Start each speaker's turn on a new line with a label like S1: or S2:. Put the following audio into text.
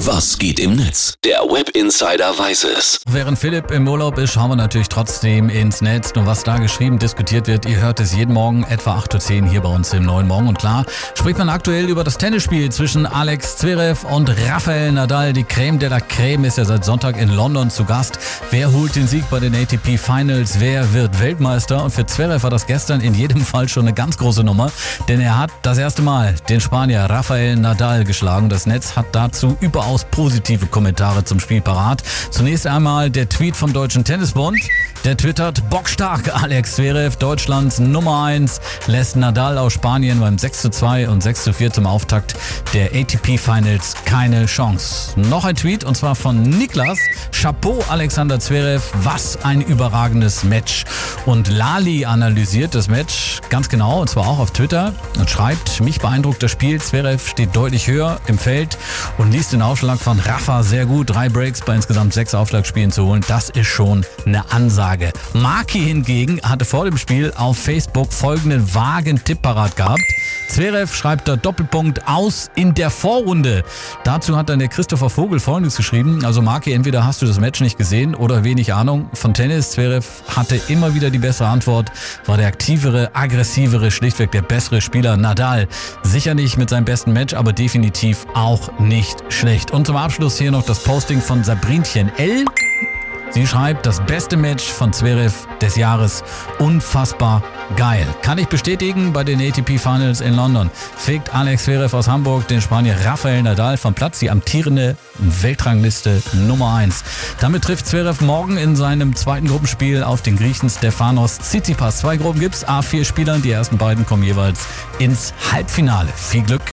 S1: Was geht im Netz? Der Web Insider weiß es.
S2: Während Philipp im Urlaub ist, schauen wir natürlich trotzdem ins Netz. Und was da geschrieben, diskutiert wird, ihr hört es jeden Morgen etwa 8.10 Uhr hier bei uns im Neuen Morgen. Und klar, spricht man aktuell über das Tennisspiel zwischen Alex Zverev und Rafael Nadal. Die Creme de la Creme ist ja seit Sonntag in London zu Gast. Wer holt den Sieg bei den ATP Finals? Wer wird Weltmeister? Und für Zverev war das gestern in jedem Fall schon eine ganz große Nummer. Denn er hat das erste Mal den Spanier Rafael Nadal geschlagen. Das Netz hat dazu überaus positive Kommentare zum Spiel parat. Zunächst einmal der Tweet vom Deutschen Tennisbund. Der twittert, bockstark Alex Zverev, Deutschlands Nummer 1, lässt Nadal aus Spanien beim 6 zu 2 und 6 zu 4 zum Auftakt der ATP Finals keine Chance. Noch ein Tweet und zwar von Niklas. Chapeau Alexander Zverev, was ein überragendes Match. Und Lali analysiert das Match ganz genau und zwar auch auf Twitter und schreibt, mich beeindruckt das Spiel, Zverev steht deutlich höher im Feld und liest den Aufschlag von Rafa sehr gut. Drei Breaks bei insgesamt sechs Aufschlagspielen zu holen, das ist schon eine Ansage. Maki hingegen hatte vor dem Spiel auf Facebook folgenden vagen Tipp parat gehabt. Zverev schreibt da Doppelpunkt aus in der Vorrunde. Dazu hat dann der Christopher Vogel folgendes geschrieben. Also Marki, entweder hast du das Match nicht gesehen oder wenig Ahnung von Tennis. Zverev hatte immer wieder die bessere Antwort, war der aktivere, aggressivere, schlichtweg der bessere Spieler. Nadal sicher nicht mit seinem besten Match, aber definitiv auch nicht schlecht. Und zum Abschluss hier noch das Posting von Sabrinchen L. Sie schreibt, das beste Match von Zverev des Jahres. Unfassbar geil. Kann ich bestätigen bei den ATP Finals in London. Fegt Alex Zverev aus Hamburg den Spanier Rafael Nadal vom Platz, die amtierende Weltrangliste Nummer 1. Damit trifft Zverev morgen in seinem zweiten Gruppenspiel auf den Griechen Stefanos Tsitsipas. Zwei Gruppen gibt's, A4 Spielern, die ersten beiden kommen jeweils ins Halbfinale. Viel Glück